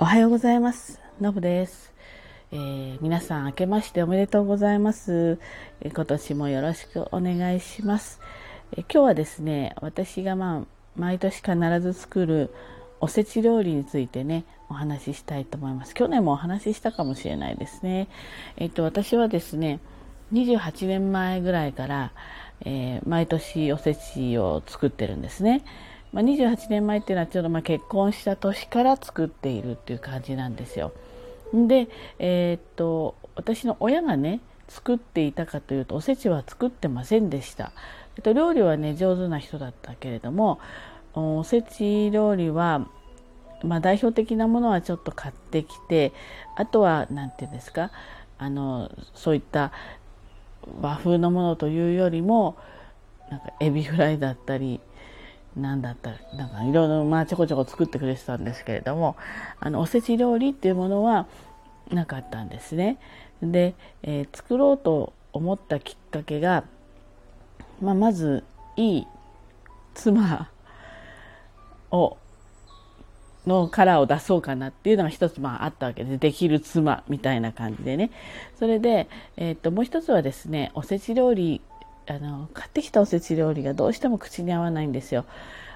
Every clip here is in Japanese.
おはようございます。のぶです、えー、皆さん明けましておめでとうございます。え今年もよろしくお願いします。え今日はですね、私がまあ毎年必ず作るおせち料理についてね、お話ししたいと思います。去年もお話ししたかもしれないですね。えっと私はですね、28年前ぐらいから、えー、毎年おせちを作ってるんですね。まあ、28年前っていうのはちょうどま結婚した年から作っているっていう感じなんですよ。で、えー、っと私の親がね作っていたかというとおせちは作ってませんでした。えっと、料理はね上手な人だったけれどもおせち料理は、まあ、代表的なものはちょっと買ってきてあとは何て言うんですかあのそういった和風のものというよりもなんかエビフライだったり何だったなんかいろいろまあちょこちょこ作ってくれてたんですけれどもあのおせち料理っていうものはなかったんですね。で、えー、作ろうと思ったきっかけが、まあ、まずいい妻をのカラーを出そうかなっていうのが一つまああったわけでできる妻みたいな感じでねそれで、えー、ともう一つはですねおせち料理あの買ってきたおせち料理がどうしても口に合わないんですよ。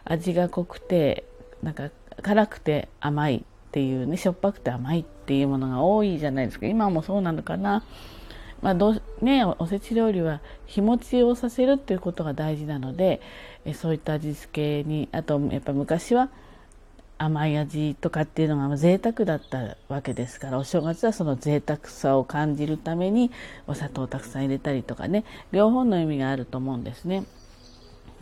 味が濃くてなんか辛くて甘いっていうねしょっぱくて甘いっていうものが多いじゃないですか。今もそうなのかな。まあどうね、おせち料理は日持ちをさせるっていうことが大事なのでえそういった味付けにあとやっぱ昔は甘い味とかっていうのが贅沢だったわけですからお正月はその贅沢さを感じるためにお砂糖をたくさん入れたりとかね両方の意味があると思うんですね。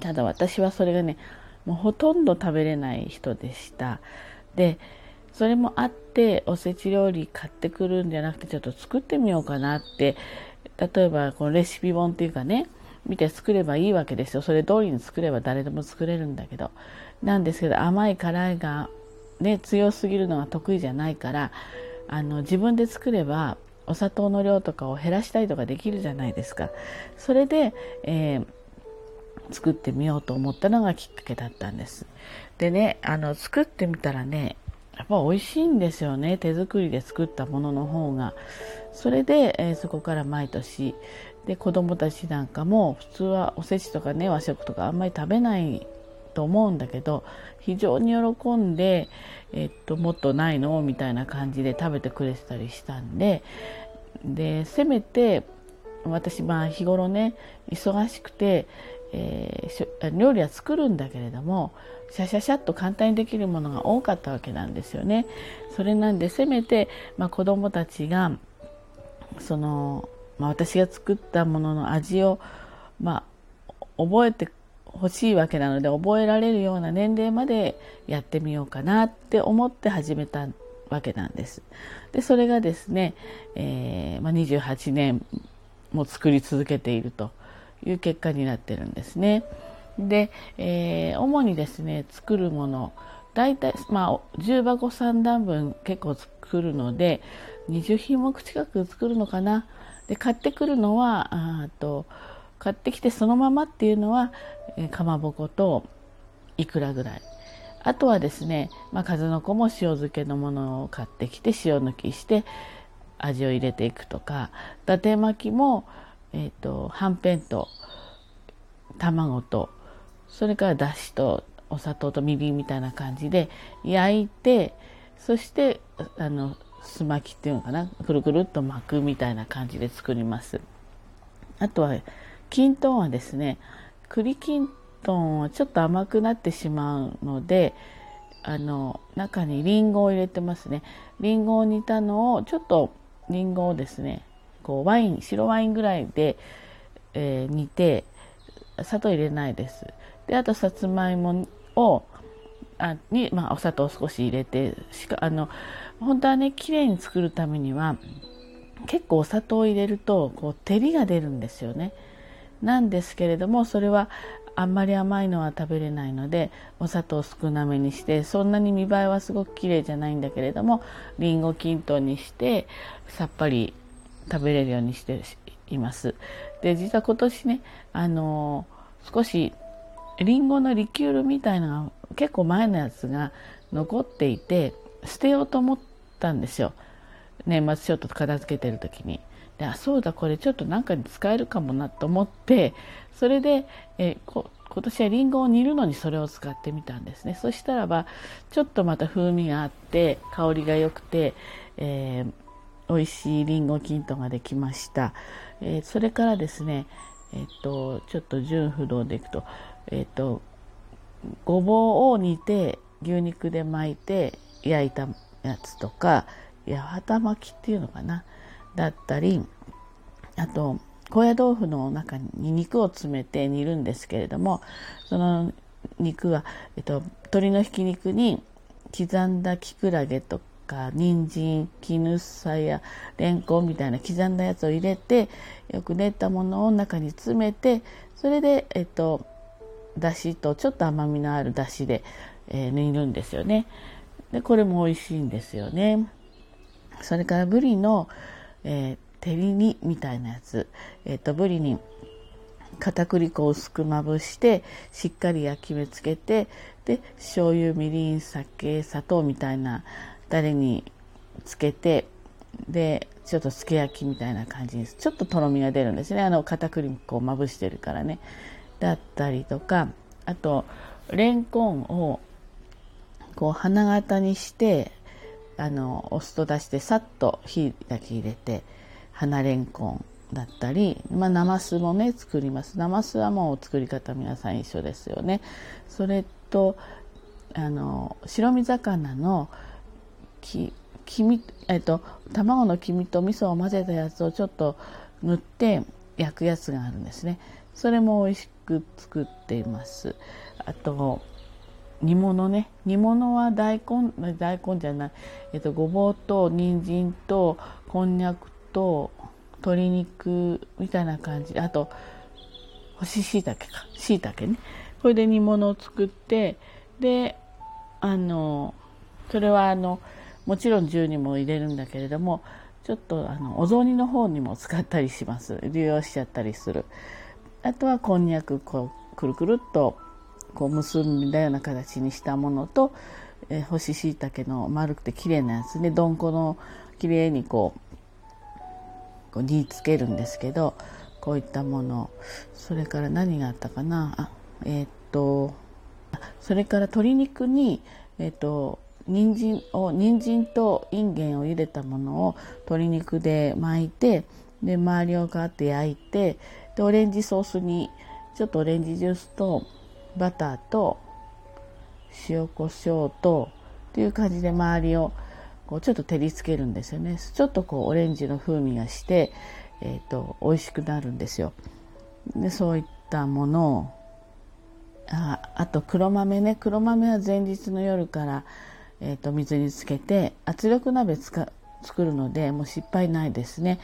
ただ私はそれがねもうほとんど食べれない人でした。でそれもあっておせち料理買ってくるんじゃなくてちょっと作ってみようかなって例えばこのレシピ本っていうかね見て作ればいいわけですよ。それ通りに作れば誰でも作れるんだけどなんですけど甘い辛いが、ね、強すぎるのが得意じゃないからあの自分で作ればお砂糖の量とかを減らしたりとかできるじゃないですか。それで、えー、作ってみようと思ったのがきっかけだったんです。でねあの作ってみたらねやっぱ美味しいんですよね。手作りで作ったものの方が。それで、えー、そこから毎年で子供たちなんかも普通はおせちとかね和食とかあんまり食べないと思うんだけど非常に喜んで、えっと、もっとないの？みたいな感じで食べてくれてたりしたんででせめて私まあ日頃ね忙しくて、えー、料理は作るんだけれどもシャシャシャっと簡単にできるものが多かったわけなんですよね。それなんでせめて、まあ、子どもたちがその、まあ、私が作ったものの味を、まあ、覚えて欲しいわけなので覚えられるような年齢までやってみようかなって思って始めたわけなんです。でそれがですね、えー、まあ、28年も作り続けているという結果になってるんですね。で、えー、主にですね作るもの大体、まあ、重箱3段分結構作るので20品目近く作るのかな。で買ってくるのはあと買ってきてそのままっていうのは、かまぼこといくらぐらいあとはですね、まあ、数の子も塩漬けのものを買ってきて塩抜きして味を入れていくとか伊達巻きも、えーと、はんぺんと卵とそれからだしとお砂糖とみりんみたいな感じで焼いてそしてあのす巻きっていうのかなくるくるっと巻くみたいな感じで作ります。あとはきんとんはですね栗きんとんはちょっと甘くなってしまうのであの中にりんごを入れてますねりんごを煮たのをちょっとりんごをですねこうワイン白ワインぐらいで、えー、煮て砂糖入れないですであとさつまいもをあに、まあ、お砂糖を少し入れてしかあの本当はね綺麗に作るためには結構お砂糖を入れるとこう照りが出るんですよね。なんですけれどもそれはあんまり甘いのは食べれないのでお砂糖少なめにしてそんなに見栄えはすごく綺麗じゃないんだけれどもりんご均等にしてさっぱり食べれるようにしています。で実は今年ねあの少しりんごのリキュールみたいなのが結構前のやつが残っていて捨てようと思ったんですよ年末ちょっと片付けてる時に。であそうだこれちょっと何かに使えるかもなと思ってそれでえこ今年はりんごを煮るのにそれを使ってみたんですね。そしたらばちょっとまた風味があって香りが良くて、えー、美味しいりんごきんとんができました、えー、それからですねえっ、とちょっと純不動でいくとえっ、とごぼうを煮て牛肉で巻いて焼いたやつとか八幡巻きっていうのかな。だったりあと高野豆腐の中に肉を詰めて煮るんですけれどもその肉は、えっと、鶏のひき肉に刻んだきくらげとか人参絹さやれんこんみたいな刻んだやつを入れてよく練ったものを中に詰めてそれで、えっと、だしとちょっと甘みのあるだしで、えー、煮るんですよね。でこれも美味しいんですよね。それからぶりの、えー、照り煮みたいなやつ、えーと、ぶりに片栗粉を薄くまぶしてしっかり焼き目つけてで醤油みりん酒砂糖みたいなタレにつけてでちょっとつけ焼きみたいな感じです。ちょっととろみが出るんですね。あの片栗粉をまぶしてるからね。だったりとかあとレンコンをこう花形にしてあのお酢と出してさっと火だけ入れて花れんこんだったり、まあ、ナマスもね作ります。ナマスはもう作り方皆さん一緒ですよね。それとあの白身魚のき黄身、えっと、卵の黄身と味噌を混ぜたやつをちょっと塗って焼くやつがあるんですね。それも美味しく作っています。あと煮物ね。煮物は大根大根じゃない、えっと、ごぼうと人参とこんにゃくと鶏肉みたいな感じ。あと干し椎茸か。椎茸ね。これで煮物を作ってであのそれはあのもちろん銃にも入れるんだけれどもちょっとあのお雑煮の方にも使ったりします。利用しちゃったりする。あとはこんにゃくこうくるくるっとこう結んだような形にしたものと、えー、干し椎茸の丸くて綺麗なやつでどんこの綺麗にこうこう煮つけるんですけどこういったもの。それから何があったかな？あえー、っとそれから鶏肉にえー、っと人参を人参とインゲンを入れたものを鶏肉で巻いてで周りをガーって焼いてでオレンジソースにちょっとオレンジジュースとバターと塩コショウとっていう感じで周りをこうちょっと照りつけるんですよね。ちょっとこうオレンジの風味がして、えーと、美味しくなるんですよ。でそういったものをああと黒豆ね。黒豆は前日の夜から、えーと、水につけて圧力鍋つか作るのでもう失敗ないですね。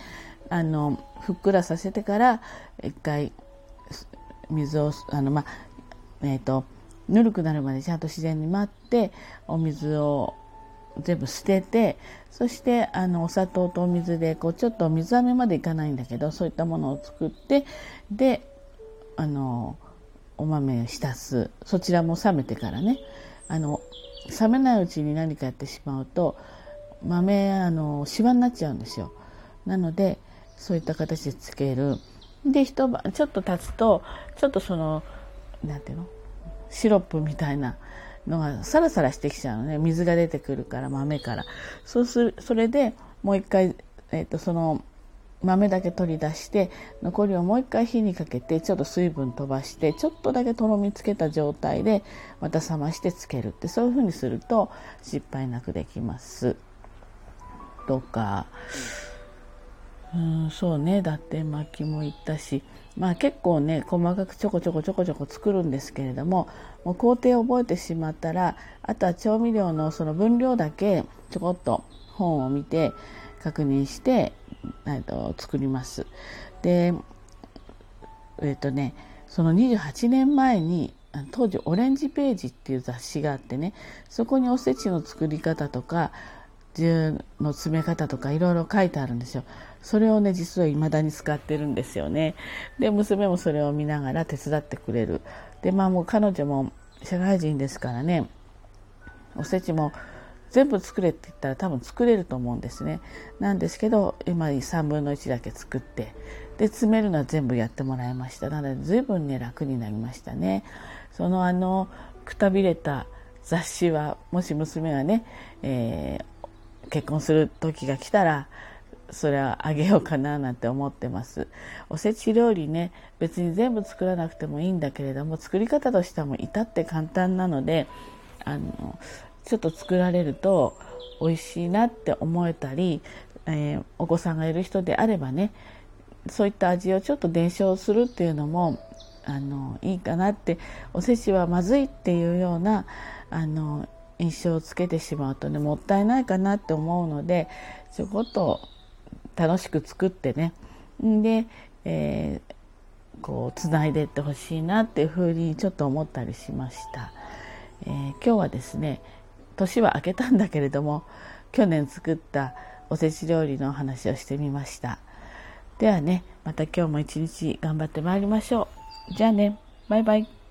あのふっくらさせてから一回水をあのまあえっ、ー、とぬるくなるまでちゃんと自然に待ってお水を全部捨ててそしてあのお砂糖とお水でこうちょっと水飴までいかないんだけどそういったものを作ってであのお豆を浸す。そちらも冷めてからね。あの冷めないうちに何かやってしまうと豆あのシワになっちゃうんですよ。なのでそういった形でつける。で一晩ちょっと経つとちょっとその何ていうの？シロップみたいなのがサラサラしてきちゃうのね。水が出てくるから豆から。そうするそれでもう一回、えーと、その豆だけ取り出して残りをもう一回火にかけてちょっと水分飛ばしてちょっとだけとろみつけた状態でまた冷ましてつけるってそういうふうにすると失敗なくできます。とかうんそうねだって巻きもいったしまあ結構ね細かくちょこちょこちょこちょこ作るんですけれどももう工程を覚えてしまったらあとは調味料のその分量だけちょこっと本を見て確認して、えっと、作ります。でえっ、とねその28年前に当時「オレンジページ」っていう雑誌があってねそこにおせちの作り方とか銃の詰め方とかいろいろ書いてあるんですよ。それをね実は未だに使ってるんですよね。で娘もそれを見ながら手伝ってくれる。でまあもう彼女も社会人ですからねおせちも全部作れって言ったら多分作れると思うんですね。なんですけど今3分の1だけ作ってで詰めるのは全部やってもらいましたなので随分ね楽になりましたね。そのあのくたびれた雑誌はもし娘がね、えー、結婚する時が来たらそれはあげようかななんて思ってます。おせち料理ね別に全部作らなくてもいいんだけれども作り方としてはも至って簡単なのであのちょっと作られると美味しいなって思えたり、えー、お子さんがいる人であればねそういった味をちょっと伝承するっていうのもあのいいかなっておせちはまずいっていうようなあの印象をつけてしまうとねもったいないかなって思うのでちょこっと楽しく作ってね。で、えー、こうつないでってほしいなっていうふうにちょっと思ったりしました、えー、今日はですね年は明けたんだけれども去年作ったおせち料理の話をしてみました。ではねまた今日も一日頑張ってまいりましょう。じゃあねバイバイ。